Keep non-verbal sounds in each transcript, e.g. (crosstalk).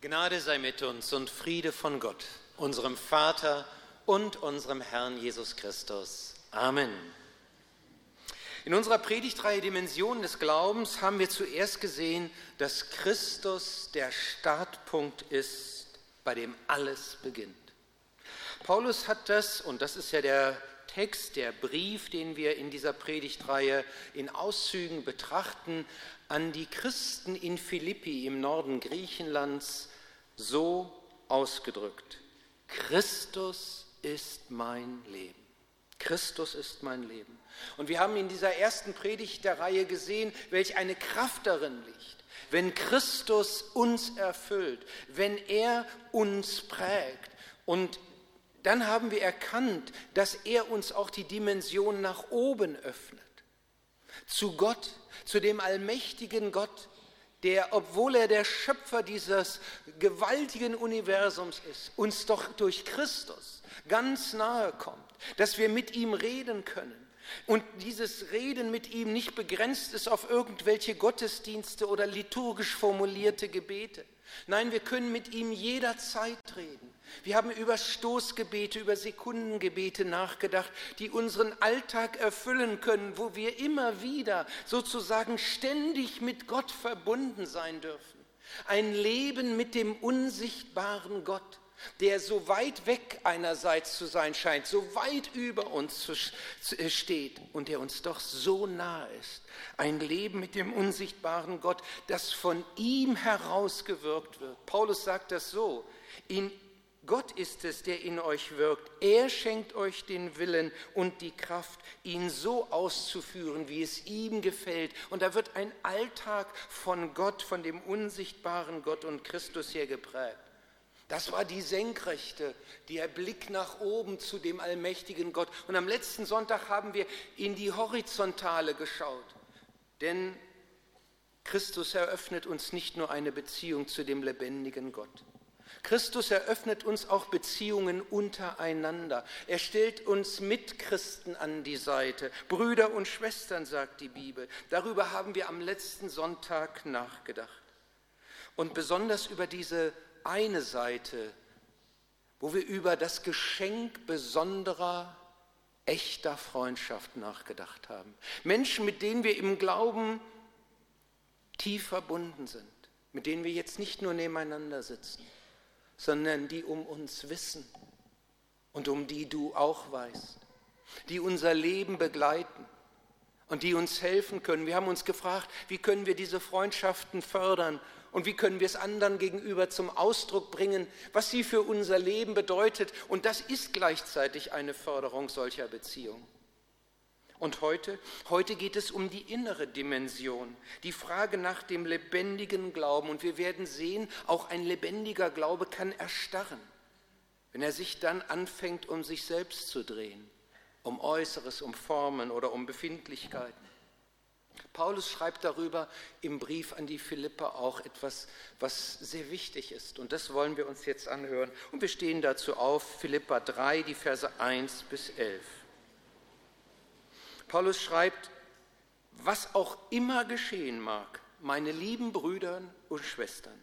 Gnade sei mit uns und Friede von Gott, unserem Vater und unserem Herrn Jesus Christus. Amen. In unserer Predigtreihe Dimensionen des Glaubens haben wir zuerst gesehen, dass Christus der Startpunkt ist, bei dem alles beginnt. Paulus hat das, und das ist ja der Text, der Brief, den wir in dieser Predigtreihe in Auszügen betrachten, an die Christen in Philippi im Norden Griechenlands so ausgedrückt. Christus ist mein Leben. Christus ist mein Leben. Und wir haben in dieser ersten Predigt der Reihe gesehen, welch eine Kraft darin liegt, wenn Christus uns erfüllt, wenn er uns prägt. Und dann haben wir erkannt, dass er uns auch die Dimension nach oben öffnet. Zu Gott, zu dem allmächtigen Gott, der, obwohl er der Schöpfer dieses gewaltigen Universums ist, uns doch durch Christus ganz nahe kommt, dass wir mit ihm reden können. Und dieses Reden mit ihm nicht begrenzt ist auf irgendwelche Gottesdienste oder liturgisch formulierte Gebete. Nein, wir können mit ihm jederzeit reden. Wir haben über Stoßgebete, über Sekundengebete nachgedacht, die unseren Alltag erfüllen können, wo wir immer wieder sozusagen ständig mit Gott verbunden sein dürfen. Ein Leben mit dem unsichtbaren Gott, der so weit weg einerseits zu sein scheint, so weit über uns äh, steht und der uns doch so nahe ist. Ein Leben mit dem unsichtbaren Gott, das von ihm herausgewirkt wird. Paulus sagt das so, in Gott ist es, der in euch wirkt. Er schenkt euch den Willen und die Kraft, ihn so auszuführen, wie es ihm gefällt. Und da wird ein Alltag von Gott, von dem unsichtbaren Gott und Christus hier geprägt. Das war die Senkrechte, der Blick nach oben zu dem allmächtigen Gott. Und am letzten Sonntag haben wir in die Horizontale geschaut. Denn Christus eröffnet uns nicht nur eine Beziehung zu dem lebendigen Gott. Christus eröffnet uns auch Beziehungen untereinander. Er stellt uns Mitchristen an die Seite. Brüder und Schwestern, sagt die Bibel. Darüber haben wir am letzten Sonntag nachgedacht. Und besonders über diese eine Seite, wo wir über das Geschenk besonderer, echter Freundschaft nachgedacht haben. Menschen, mit denen wir im Glauben tief verbunden sind, mit denen wir jetzt nicht nur nebeneinander sitzen, sondern die um uns wissen und um die du auch weißt, die unser Leben begleiten und die uns helfen können. Wir haben uns gefragt, wie können wir diese Freundschaften fördern und wie können wir es anderen gegenüber zum Ausdruck bringen, was sie für unser Leben bedeutet. Und das ist gleichzeitig eine Förderung solcher Beziehungen. Und heute, heute geht es um die innere Dimension, die Frage nach dem lebendigen Glauben. Und wir werden sehen, auch ein lebendiger Glaube kann erstarren, wenn er sich dann anfängt, um sich selbst zu drehen, um Äußeres, um Formen oder um Befindlichkeiten. Paulus schreibt darüber im Brief an die Philipper auch etwas, was sehr wichtig ist. Und das wollen wir uns jetzt anhören. Und wir stehen dazu auf, Philippa 3, die Verse 1 bis 11. Paulus schreibt, was auch immer geschehen mag, meine lieben Brüder und Schwestern,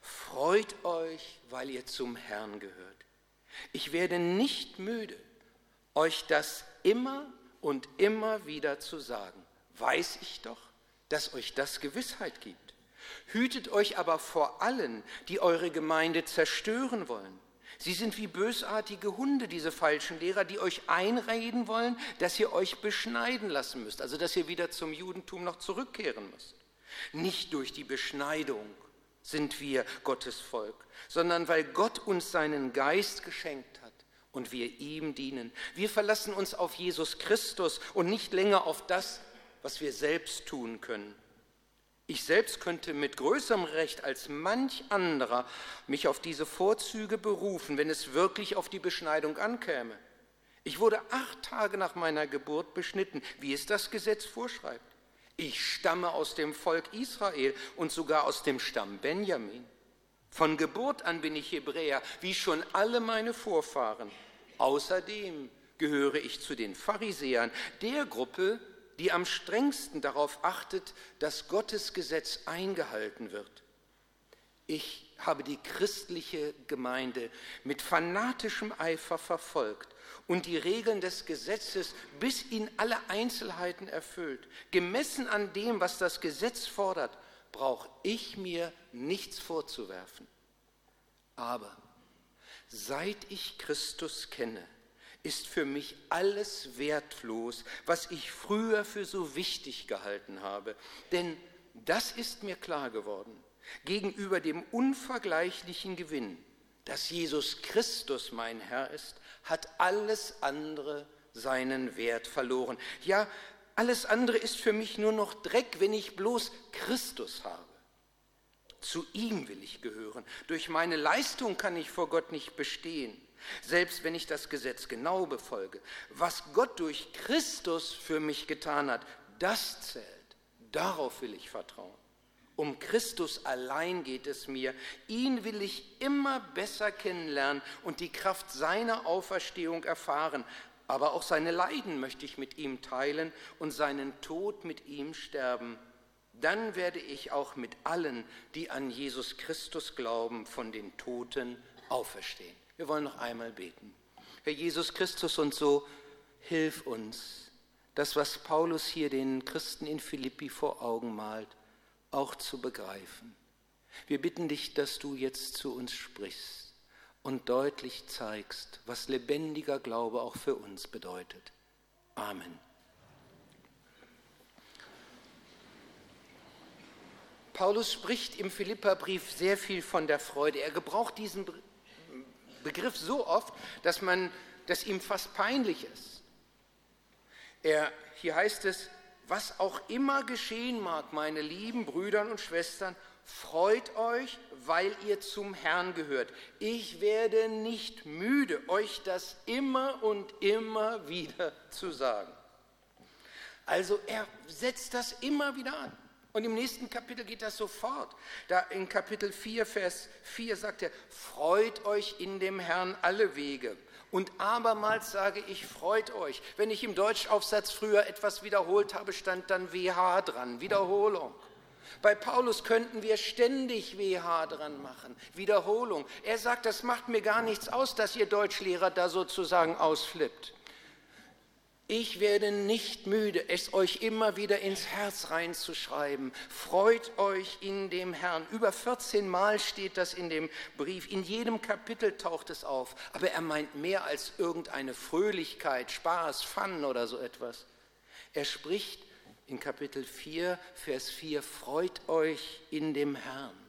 freut euch, weil ihr zum Herrn gehört. Ich werde nicht müde, euch das immer und immer wieder zu sagen. Weiß ich doch, dass euch das Gewissheit gibt. Hütet euch aber vor allen, die eure Gemeinde zerstören wollen. Sie sind wie bösartige Hunde, diese falschen Lehrer, die euch einreden wollen, dass ihr euch beschneiden lassen müsst, also dass ihr wieder zum Judentum noch zurückkehren müsst. Nicht durch die Beschneidung sind wir Gottes Volk, sondern weil Gott uns seinen Geist geschenkt hat und wir ihm dienen. Wir verlassen uns auf Jesus Christus und nicht länger auf das, was wir selbst tun können. Ich selbst könnte mit größerem Recht als manch anderer mich auf diese Vorzüge berufen, wenn es wirklich auf die Beschneidung ankäme. Ich wurde acht Tage nach meiner Geburt beschnitten, wie es das Gesetz vorschreibt. Ich stamme aus dem Volk Israel und sogar aus dem Stamm Benjamin. Von Geburt an bin ich Hebräer, wie schon alle meine Vorfahren. Außerdem gehöre ich zu den Pharisäern, der Gruppe, die am strengsten darauf achtet, dass Gottes Gesetz eingehalten wird. Ich habe die christliche Gemeinde mit fanatischem Eifer verfolgt und die Regeln des Gesetzes bis in alle Einzelheiten erfüllt. Gemessen an dem, was das Gesetz fordert, brauche ich mir nichts vorzuwerfen. Aber seit ich Christus kenne, ist für mich alles wertlos, was ich früher für so wichtig gehalten habe. Denn das ist mir klar geworden gegenüber dem unvergleichlichen Gewinn, dass Jesus Christus mein Herr ist, hat alles andere seinen Wert verloren. Ja, alles andere ist für mich nur noch Dreck, wenn ich bloß Christus habe. Zu ihm will ich gehören. Durch meine Leistung kann ich vor Gott nicht bestehen, selbst wenn ich das Gesetz genau befolge. Was Gott durch Christus für mich getan hat, das zählt. Darauf will ich vertrauen. Um Christus allein geht es mir. Ihn will ich immer besser kennenlernen und die Kraft seiner Auferstehung erfahren. Aber auch seine Leiden möchte ich mit ihm teilen und seinen Tod mit ihm sterben. Dann werde ich auch mit allen, die an Jesus Christus glauben, von den Toten auferstehen. Wir wollen noch einmal beten. Herr Jesus Christus und so, hilf uns, das, was Paulus hier den Christen in Philippi vor Augen malt, auch zu begreifen. Wir bitten dich, dass du jetzt zu uns sprichst und deutlich zeigst, was lebendiger Glaube auch für uns bedeutet. Amen. Paulus spricht im Philipperbrief sehr viel von der Freude. Er gebraucht diesen Begriff so oft, dass man, dass ihm fast peinlich ist. Er, hier heißt es, was auch immer geschehen mag, meine lieben Brüder und Schwestern, freut euch, weil ihr zum Herrn gehört. Ich werde nicht müde, euch das immer und immer wieder zu sagen. Also er setzt das immer wieder an. Und im nächsten Kapitel geht das sofort. Da in Kapitel 4, Vers 4 sagt er, freut euch in dem Herrn alle Wege. Und abermals sage ich, freut euch. Wenn ich im Deutschaufsatz früher etwas wiederholt habe, stand dann WH dran, Wiederholung. Bei Paulus könnten wir ständig WH dran machen, Wiederholung. Er sagt, das macht mir gar nichts aus, dass ihr Deutschlehrer da sozusagen ausflippt. Ich werde nicht müde, es euch immer wieder ins Herz reinzuschreiben. Freut euch in dem Herrn. Über 14 Mal steht das in dem Brief. In jedem Kapitel taucht es auf. Aber er meint mehr als irgendeine Fröhlichkeit, Spaß, Fun oder so etwas. Er spricht in Kapitel 4, Vers 4, freut euch in dem Herrn.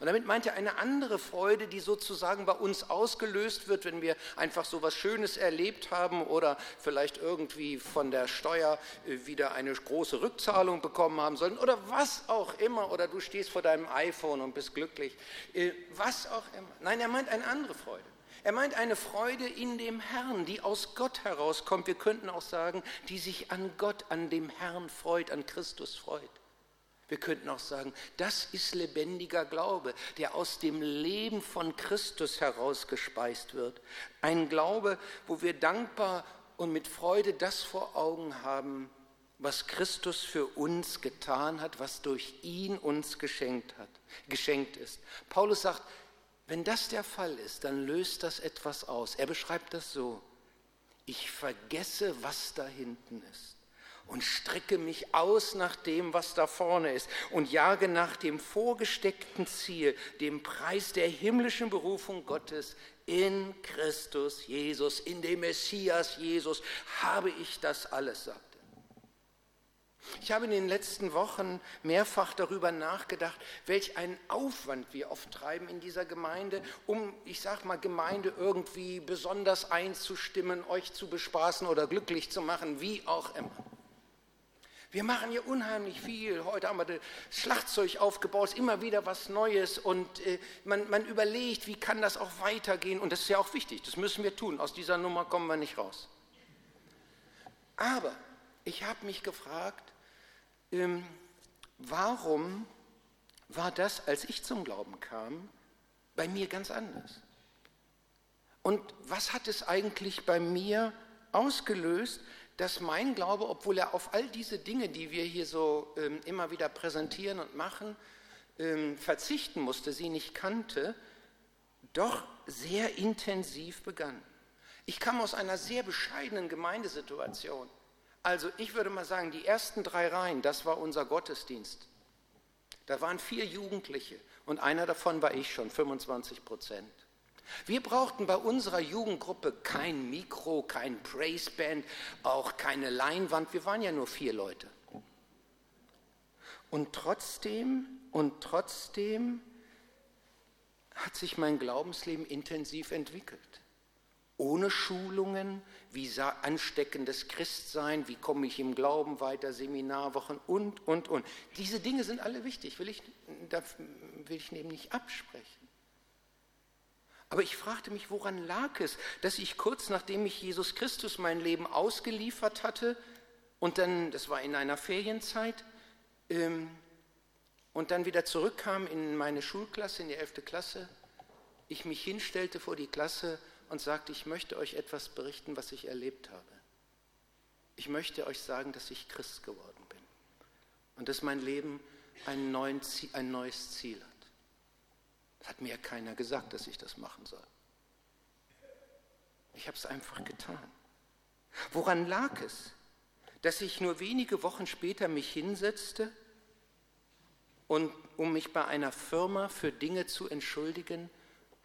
Und damit meint er eine andere Freude, die sozusagen bei uns ausgelöst wird, wenn wir einfach so was Schönes erlebt haben oder vielleicht irgendwie von der Steuer äh, wieder eine große Rückzahlung bekommen haben sollen oder was auch immer. Oder du stehst vor deinem iPhone und bist glücklich. Äh, was auch immer. Nein, er meint eine andere Freude. Er meint eine Freude in dem Herrn, die aus Gott herauskommt. Wir könnten auch sagen, die sich an Gott, an dem Herrn freut, an Christus freut. Wir könnten auch sagen, das ist lebendiger Glaube, der aus dem Leben von Christus herausgespeist wird. Ein Glaube, wo wir dankbar und mit Freude das vor Augen haben, was Christus für uns getan hat, was durch ihn uns geschenkt hat, geschenkt ist. Paulus sagt, wenn das der Fall ist, dann löst das etwas aus. Er beschreibt das so: Ich vergesse, was da hinten ist und strecke mich aus nach dem, was da vorne ist und jage nach dem vorgesteckten Ziel, dem Preis der himmlischen Berufung Gottes in Christus Jesus, in dem Messias Jesus habe ich das alles, sagt er. Ich habe in den letzten Wochen mehrfach darüber nachgedacht, welch einen Aufwand wir oft treiben in dieser Gemeinde, um, ich sage mal, Gemeinde irgendwie besonders einzustimmen, euch zu bespaßen oder glücklich zu machen, wie auch immer. Wir machen hier unheimlich viel. Heute haben wir das Schlagzeug aufgebaut, immer wieder was Neues und äh, man, man überlegt, wie kann das auch weitergehen. Und das ist ja auch wichtig, das müssen wir tun. Aus dieser Nummer kommen wir nicht raus. Aber ich habe mich gefragt, ähm, warum war das, als ich zum Glauben kam, bei mir ganz anders? Und was hat es eigentlich bei mir ausgelöst, dass mein Glaube, obwohl er auf all diese Dinge, die wir hier so ähm, immer wieder präsentieren und machen, ähm, verzichten musste, sie nicht kannte, doch sehr intensiv begann. Ich kam aus einer sehr bescheidenen Gemeindesituation. Also ich würde mal sagen, die ersten drei Reihen, das war unser Gottesdienst. Da waren vier Jugendliche und einer davon war ich schon, 25 Prozent. Wir brauchten bei unserer Jugendgruppe kein Mikro, kein Praiseband, auch keine Leinwand. Wir waren ja nur vier Leute. Und trotzdem, und trotzdem hat sich mein Glaubensleben intensiv entwickelt. Ohne Schulungen, wie ansteckendes Christsein, wie komme ich im Glauben weiter, Seminarwochen und, und, und. Diese Dinge sind alle wichtig, will ich, da will ich eben nicht absprechen. Aber ich fragte mich, woran lag es, dass ich kurz nachdem ich Jesus Christus mein Leben ausgeliefert hatte und dann, das war in einer Ferienzeit, ähm, und dann wieder zurückkam in meine Schulklasse, in die 11. Klasse, ich mich hinstellte vor die Klasse und sagte, ich möchte euch etwas berichten, was ich erlebt habe. Ich möchte euch sagen, dass ich Christ geworden bin und dass mein Leben ein, ein neues Ziel hat. Das hat mir ja keiner gesagt, dass ich das machen soll. Ich habe es einfach getan. Woran lag es, dass ich nur wenige Wochen später mich hinsetzte und um mich bei einer Firma für Dinge zu entschuldigen,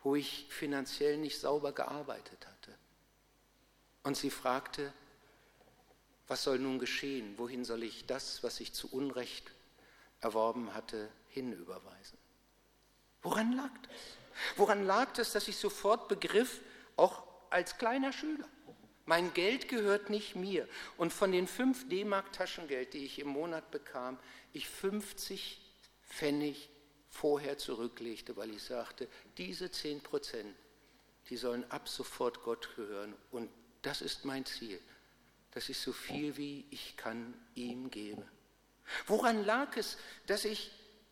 wo ich finanziell nicht sauber gearbeitet hatte. Und sie fragte, was soll nun geschehen? Wohin soll ich das, was ich zu Unrecht erworben hatte, hinüberweisen? Woran lag das? Woran lag das, dass ich sofort begriff, auch als kleiner Schüler, mein Geld gehört nicht mir. Und von den 5 D-Mark Taschengeld, die ich im Monat bekam, ich 50 Pfennig vorher zurücklegte, weil ich sagte, diese 10 Prozent, die sollen ab sofort Gott gehören. Und das ist mein Ziel, dass ich so viel wie ich kann ihm gebe. Woran lag es, dass ich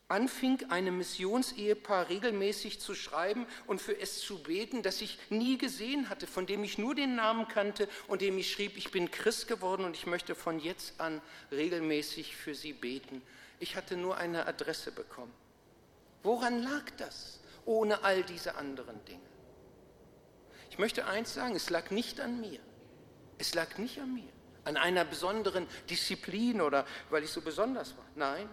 anfing, einem Missionsehepaar regelmäßig zu schreiben und für es zu beten, das ich nie gesehen hatte, von dem ich nur den Namen kannte und dem ich schrieb, ich bin Christ geworden und ich möchte von jetzt an regelmäßig für sie beten. Ich hatte nur eine Adresse bekommen. Woran lag das, ohne all diese anderen Dinge? Ich möchte eins sagen, es lag nicht an mir. Es lag nicht an mir, an einer besonderen Disziplin oder weil ich so besonders war. Nein,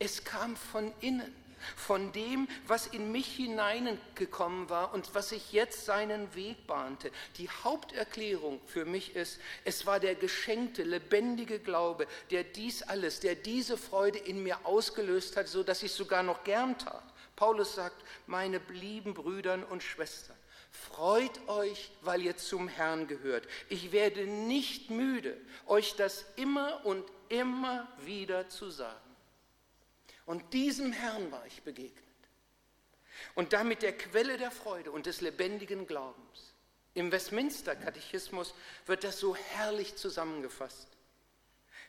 es kam von innen, von dem, was in mich hineingekommen war und was sich jetzt seinen Weg bahnte. Die Haupterklärung für mich ist, es war der geschenkte, lebendige Glaube, der dies alles, der diese Freude in mir ausgelöst hat, so dass ich sogar noch gern tat. Paulus sagt, meine lieben Brüdern und Schwestern, Freut euch, weil ihr zum Herrn gehört. Ich werde nicht müde, euch das immer und immer wieder zu sagen. Und diesem Herrn war ich begegnet. Und damit der Quelle der Freude und des lebendigen Glaubens. Im Westminster-Katechismus wird das so herrlich zusammengefasst.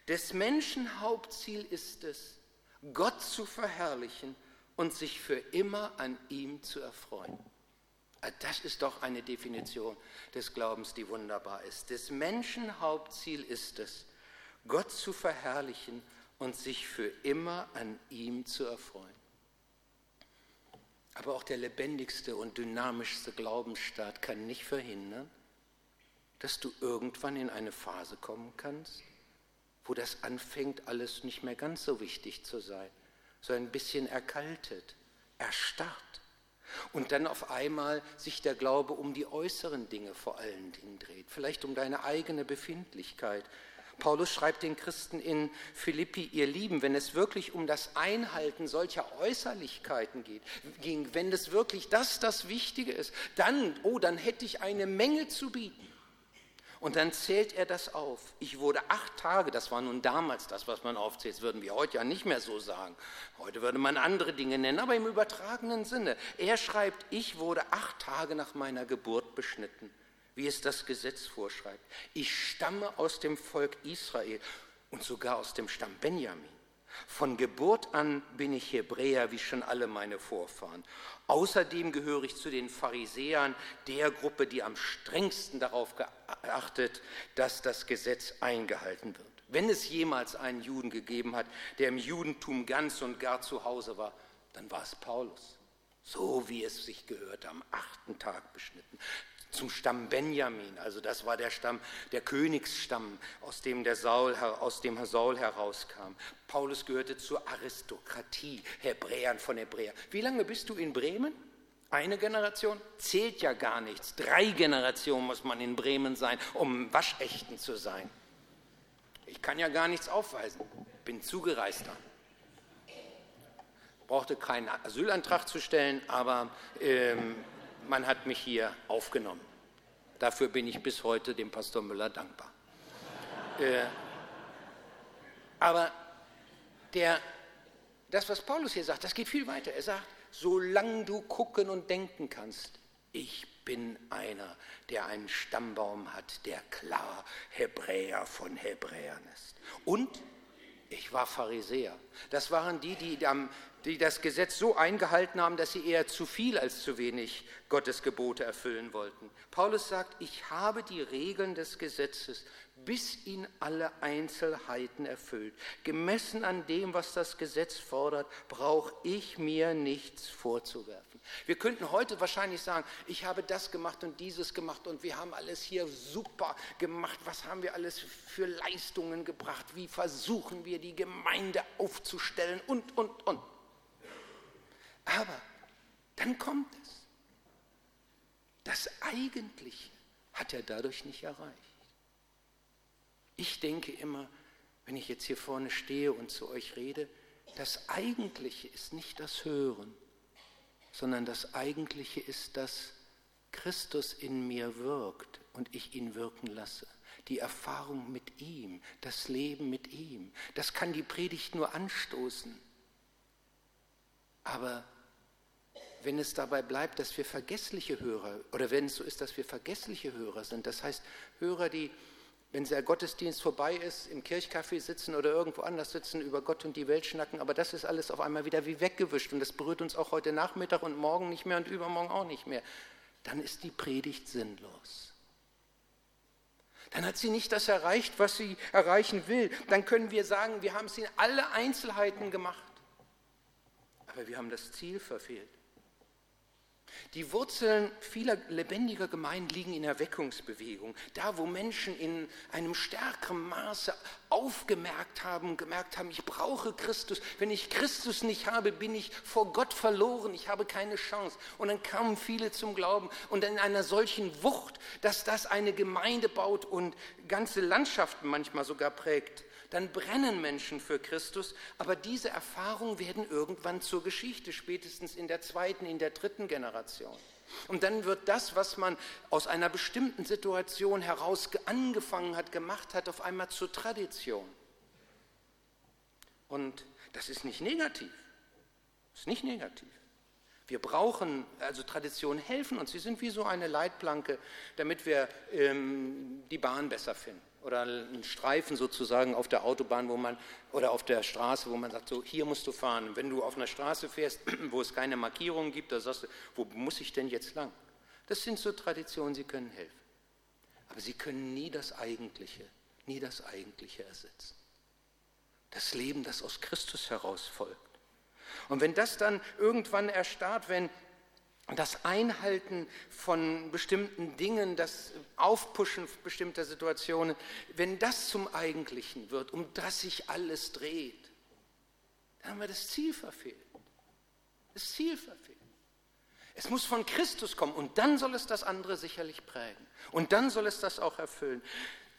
Des Menschen Hauptziel ist es, Gott zu verherrlichen und sich für immer an ihm zu erfreuen. Ah, das ist doch eine Definition des Glaubens, die wunderbar ist. Des Menschen Hauptziel ist es, Gott zu verherrlichen und sich für immer an ihm zu erfreuen. Aber auch der lebendigste und dynamischste Glaubensstaat kann nicht verhindern, dass du irgendwann in eine Phase kommen kannst, wo das anfängt, alles nicht mehr ganz so wichtig zu sein, so ein bisschen erkaltet, erstarrt. Und dann auf einmal sich der Glaube um die äußeren Dinge vor allen Dingen dreht, vielleicht um deine eigene Befindlichkeit, Paulus schreibt den Christen in Philippi, ihr Lieben, wenn es wirklich um das Einhalten solcher Äußerlichkeiten geht, ging, wenn es wirklich das das Wichtige ist, dann, oh, dann hätte ich eine Menge zu bieten. Und dann zählt er das auf. Ich wurde acht Tage, das war nun damals das, was man aufzählt, das würden wir heute ja nicht mehr so sagen. Heute würde man andere Dinge nennen, aber im übertragenen Sinne. Er schreibt, ich wurde acht Tage nach meiner Geburt beschnitten wie es das Gesetz vorschreibt. Ich stamme aus dem Volk Israel und sogar aus dem Stamm Benjamin. Von Geburt an bin ich Hebräer wie schon alle meine Vorfahren. Außerdem gehöre ich zu den Pharisäern, der Gruppe, die am strengsten darauf geachtet, dass das Gesetz eingehalten wird. Wenn es jemals einen Juden gegeben hat, der im Judentum ganz und gar zu Hause war, dann war es Paulus. So wie es sich gehört, am achten Tag beschnitten. Zum Stamm Benjamin, also das war der Stamm, der Königsstamm, aus dem der Saul, aus dem Saul herauskam. Paulus gehörte zur Aristokratie, Hebräern von Hebräer. Wie lange bist du in Bremen? Eine Generation zählt ja gar nichts. Drei Generationen muss man in Bremen sein, um waschechten zu sein. Ich kann ja gar nichts aufweisen, bin zugereister. Brauchte keinen Asylantrag zu stellen, aber ähm, man hat mich hier aufgenommen. Dafür bin ich bis heute dem Pastor Müller dankbar. Äh, aber der, das, was Paulus hier sagt, das geht viel weiter. Er sagt, solange du gucken und denken kannst. Ich bin einer, der einen Stammbaum hat, der klar Hebräer von Hebräern ist. Und ich war Pharisäer. Das waren die, die, die das Gesetz so eingehalten haben, dass sie eher zu viel als zu wenig Gottes Gebote erfüllen wollten. Paulus sagt, ich habe die Regeln des Gesetzes bis ihn alle Einzelheiten erfüllt. Gemessen an dem, was das Gesetz fordert, brauche ich mir nichts vorzuwerfen. Wir könnten heute wahrscheinlich sagen, ich habe das gemacht und dieses gemacht und wir haben alles hier super gemacht. Was haben wir alles für Leistungen gebracht? Wie versuchen wir die Gemeinde aufzustellen und, und, und. Aber dann kommt es. Das Eigentliche hat er dadurch nicht erreicht. Ich denke immer, wenn ich jetzt hier vorne stehe und zu euch rede, das Eigentliche ist nicht das Hören, sondern das Eigentliche ist, dass Christus in mir wirkt und ich ihn wirken lasse. Die Erfahrung mit ihm, das Leben mit ihm. Das kann die Predigt nur anstoßen. Aber wenn es dabei bleibt, dass wir vergessliche Hörer, oder wenn es so ist, dass wir vergessliche Hörer sind, das heißt Hörer, die wenn der Gottesdienst vorbei ist, im Kirchcafé sitzen oder irgendwo anders sitzen, über Gott und die Welt schnacken, aber das ist alles auf einmal wieder wie weggewischt und das berührt uns auch heute Nachmittag und morgen nicht mehr und übermorgen auch nicht mehr, dann ist die Predigt sinnlos. Dann hat sie nicht das erreicht, was sie erreichen will. Dann können wir sagen, wir haben es in alle Einzelheiten gemacht, aber wir haben das Ziel verfehlt. Die Wurzeln vieler lebendiger Gemeinden liegen in Erweckungsbewegung. Da, wo Menschen in einem stärkeren Maße aufgemerkt haben, gemerkt haben, ich brauche Christus. Wenn ich Christus nicht habe, bin ich vor Gott verloren. Ich habe keine Chance. Und dann kamen viele zum Glauben. Und in einer solchen Wucht, dass das eine Gemeinde baut und ganze Landschaften manchmal sogar prägt dann brennen Menschen für Christus, aber diese Erfahrungen werden irgendwann zur Geschichte, spätestens in der zweiten, in der dritten Generation. Und dann wird das, was man aus einer bestimmten Situation heraus angefangen hat, gemacht hat, auf einmal zur Tradition. Und das ist nicht negativ. Das ist nicht negativ. Wir brauchen, also Traditionen helfen uns. Sie sind wie so eine Leitplanke, damit wir ähm, die Bahn besser finden oder einen Streifen sozusagen auf der Autobahn, wo man oder auf der Straße, wo man sagt, so hier musst du fahren. wenn du auf einer Straße fährst, (clears throat) wo es keine Markierungen gibt, da sagst du, wo muss ich denn jetzt lang? Das sind so Traditionen, sie können helfen. Aber sie können nie das Eigentliche, nie das Eigentliche ersetzen. Das Leben, das aus Christus heraus folgt. Und wenn das dann irgendwann erstarrt, wenn das Einhalten von bestimmten Dingen, das Aufpushen bestimmter Situationen, wenn das zum Eigentlichen wird, um das sich alles dreht, dann haben wir das Ziel verfehlt. Das Ziel verfehlt. Es muss von Christus kommen und dann soll es das andere sicherlich prägen. Und dann soll es das auch erfüllen.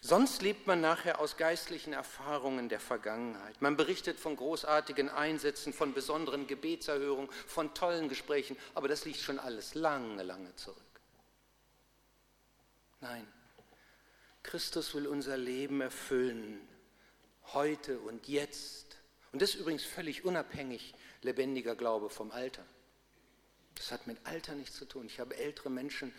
Sonst lebt man nachher aus geistlichen Erfahrungen der Vergangenheit. Man berichtet von großartigen Einsätzen, von besonderen Gebetserhörungen, von tollen Gesprächen, aber das liegt schon alles lange, lange zurück. Nein, Christus will unser Leben erfüllen, heute und jetzt. Und das ist übrigens völlig unabhängig lebendiger Glaube vom Alter. Das hat mit Alter nichts zu tun. Ich habe ältere Menschen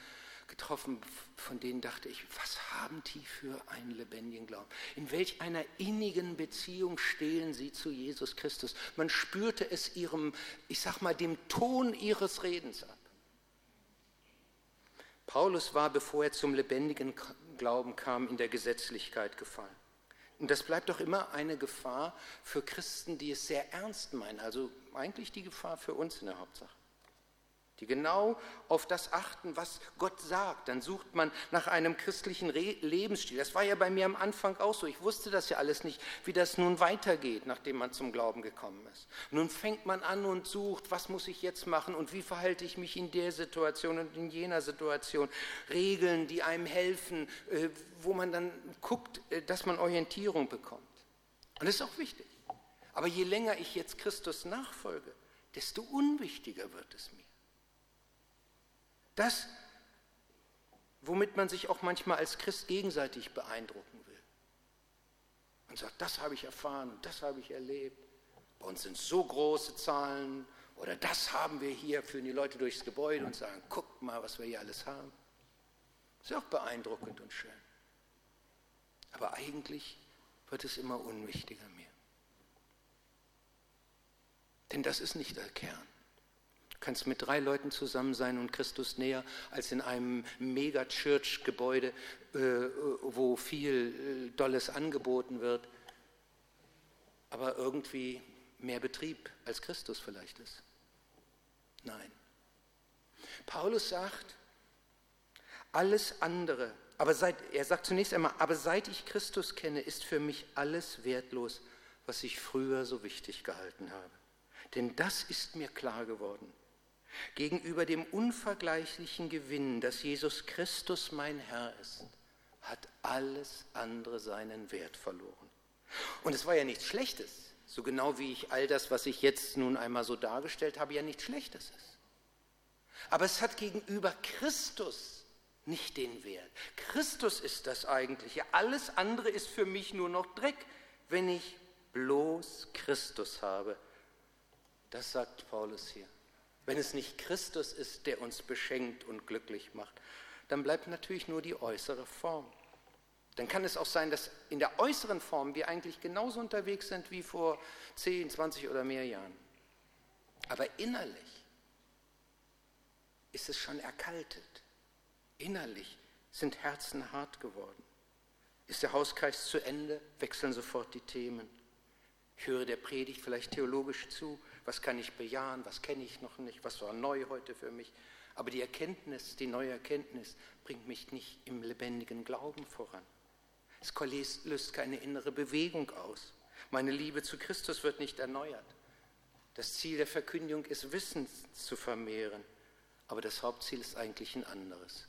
getroffen, von denen dachte ich, was haben die für einen lebendigen Glauben? In welch einer innigen Beziehung stehen sie zu Jesus Christus? Man spürte es ihrem, ich sag mal, dem Ton ihres Redens ab. Paulus war, bevor er zum lebendigen Glauben kam, in der Gesetzlichkeit gefallen. Und das bleibt doch immer eine Gefahr für Christen, die es sehr ernst meinen. Also eigentlich die Gefahr für uns in der Hauptsache die genau auf das achten, was Gott sagt. Dann sucht man nach einem christlichen Re Lebensstil. Das war ja bei mir am Anfang auch so. Ich wusste das ja alles nicht, wie das nun weitergeht, nachdem man zum Glauben gekommen ist. nun fängt man an und sucht, was muss ich jetzt machen und wie verhalte ich mich in der Situation und in jener Situation. Regeln, die einem helfen, äh, wo man dann guckt, äh, dass man Orientierung bekommt. Und das ist auch wichtig. Aber je länger ich jetzt Christus nachfolge, desto unwichtiger wird es mir. Das, womit man sich auch manchmal als Christ gegenseitig beeindrucken will. Man sagt, das habe ich erfahren, das habe ich erlebt. Bei uns sind so große Zahlen oder das haben wir hier, führen die Leute durchs Gebäude und sagen, guckt mal, was wir hier alles haben. Ist auch beeindruckend und schön. Aber eigentlich wird es immer unwichtiger mir. Denn das ist nicht der Kern kannst mit drei Leuten zusammen sein und Christus näher als in einem Mega-Church-Gebäude, äh, wo viel äh, Dolles angeboten wird, aber irgendwie mehr Betrieb als Christus vielleicht ist. Nein. Paulus sagt, alles andere, aber seit, er sagt zunächst einmal, aber seit ich Christus kenne, ist für mich alles wertlos, was ich früher so wichtig gehalten habe. Denn das ist mir klar geworden. Gegenüber dem unvergleichlichen Gewinn, dass Jesus Christus mein Herr ist, hat alles andere seinen Wert verloren. Und es war ja nichts Schlechtes, so genau wie ich all das, was ich jetzt nun einmal so dargestellt habe, ja nichts Schlechtes ist. Aber es hat gegenüber Christus nicht den Wert. Christus ist das Eigentliche. Alles andere ist für mich nur noch Dreck, wenn ich bloß Christus habe. Das sagt Paulus hier. Wenn es nicht Christus ist, der uns beschenkt und glücklich macht, dann bleibt natürlich nur die äußere Form. Dann kann es auch sein, dass in der äußeren Form wir eigentlich genauso unterwegs sind wie vor 10, 20 oder mehr Jahren. Aber innerlich ist es schon erkaltet. Innerlich sind Herzen hart geworden. Ist der Hauskreis zu Ende, wechseln sofort die Themen. Ich höre der Predigt vielleicht theologisch zu, was kann ich bejahen, was kenne ich noch nicht, was war neu heute für mich. Aber die Erkenntnis, die neue Erkenntnis bringt mich nicht im lebendigen Glauben voran. Es löst keine innere Bewegung aus. Meine Liebe zu Christus wird nicht erneuert. Das Ziel der Verkündigung ist, Wissen zu vermehren. Aber das Hauptziel ist eigentlich ein anderes.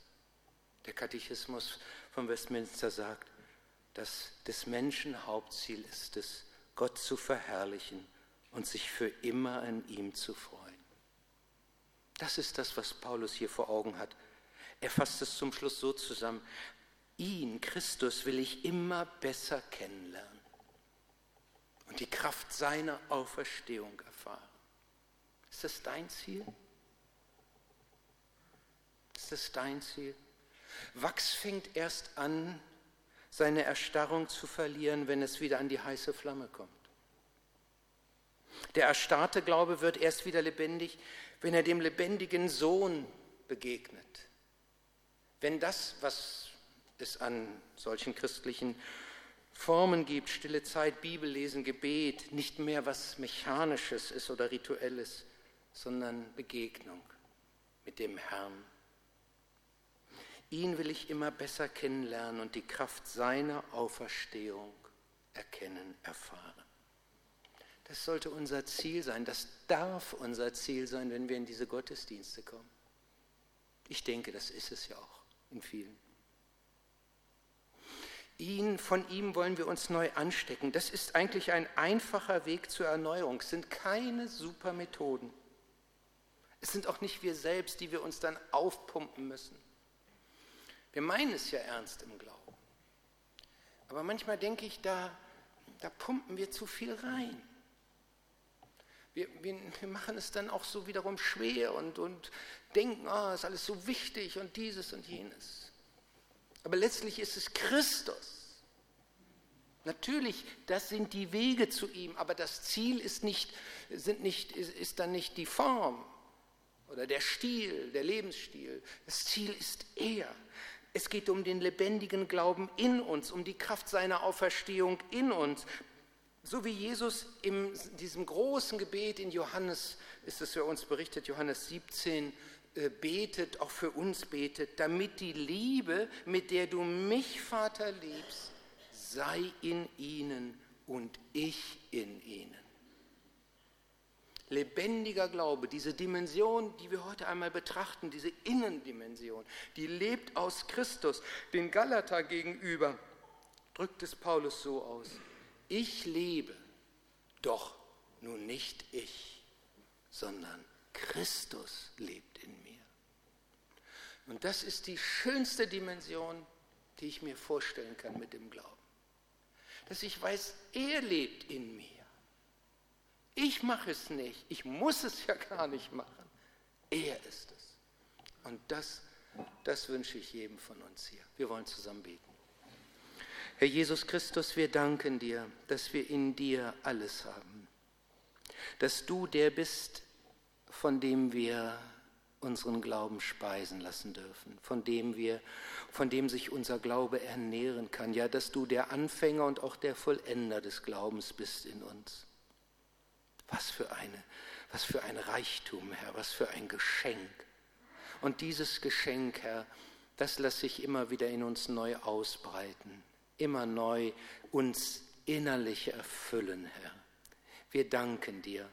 Der Katechismus von Westminster sagt, dass des Menschen Hauptziel ist es, Gott zu verherrlichen und sich für immer an ihm zu freuen. Das ist das, was Paulus hier vor Augen hat. Er fasst es zum Schluss so zusammen. Ihn, Christus, will ich immer besser kennenlernen und die Kraft seiner Auferstehung erfahren. Ist das dein Ziel? Ist das dein Ziel? Wachs fängt erst an, seine Erstarrung zu verlieren, wenn es wieder an die heiße Flamme kommt. Der erstarrte Glaube wird erst wieder lebendig, wenn er dem lebendigen Sohn begegnet. Wenn das, was es an solchen christlichen Formen gibt, stille Zeit, Bibellesen, Gebet, nicht mehr was Mechanisches ist oder Rituelles, sondern Begegnung mit dem Herrn. Ihn will ich immer besser kennenlernen und die Kraft seiner Auferstehung erkennen, erfahren. Das sollte unser Ziel sein. Das darf unser Ziel sein, wenn wir in diese Gottesdienste kommen. Ich denke, das ist es ja auch in vielen. Ihn, von ihm wollen wir uns neu anstecken. Das ist eigentlich ein einfacher Weg zur Erneuerung. Es sind keine super Methoden. Es sind auch nicht wir selbst, die wir uns dann aufpumpen müssen. Wir meinen es ja ernst im Glauben. Aber manchmal denke ich, da, da pumpen wir zu viel rein wir, wir, wir, machen es dann auch so wiederum schwer und, und denken, ah, ist alles so wichtig und dieses und jenes. Aber letztlich ist es Christus. Natürlich, das sind die Wege zu ihm, aber das Ziel ist, nicht, sind nicht, ist, ist dann nicht die Form oder der Stil, der Lebensstil. Das Ziel ist er. Es geht um den lebendigen Glauben in uns, um die Kraft seiner Auferstehung in uns, So wie Jesus in diesem großen Gebet in Johannes, ist es für uns berichtet, Johannes 17, äh, betet, auch für uns betet, damit die Liebe, mit der du mich, Vater, liebst, sei in ihnen und ich in ihnen. Lebendiger Glaube, diese Dimension, die wir heute einmal betrachten, diese Innendimension, die lebt aus Christus. Den Galater gegenüber drückt es Paulus so aus. Ich lebe, doch nun nicht ich, sondern Christus lebt in mir. Und das ist die schönste Dimension, die ich mir vorstellen kann mit dem Glauben. Dass ich weiß, er lebt in mir. Ich mache es nicht. Ich muss es ja gar nicht machen. Er ist es. Und das, das wünsche ich jedem von uns hier. Wir wollen zusammen beten. Herr Jesus Christus, wir danken dir, dass wir in dir alles haben. Dass du der bist, von dem wir unseren Glauben speisen lassen dürfen, von dem wir, von dem sich unser Glaube ernähren kann. Ja, dass du der Anfänger und auch der Vollender des Glaubens bist in uns. Was für eine, was für ein Reichtum, Herr, was für ein Geschenk. Und dieses Geschenk, Herr, das lässt sich immer wieder in uns neu ausbreiten, immer neu uns innerlich erfüllen, Herr. Wir danken dir,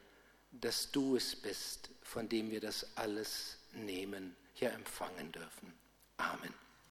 dass du es bist, von dem wir das alles nehmen, hier empfangen dürfen. Amen.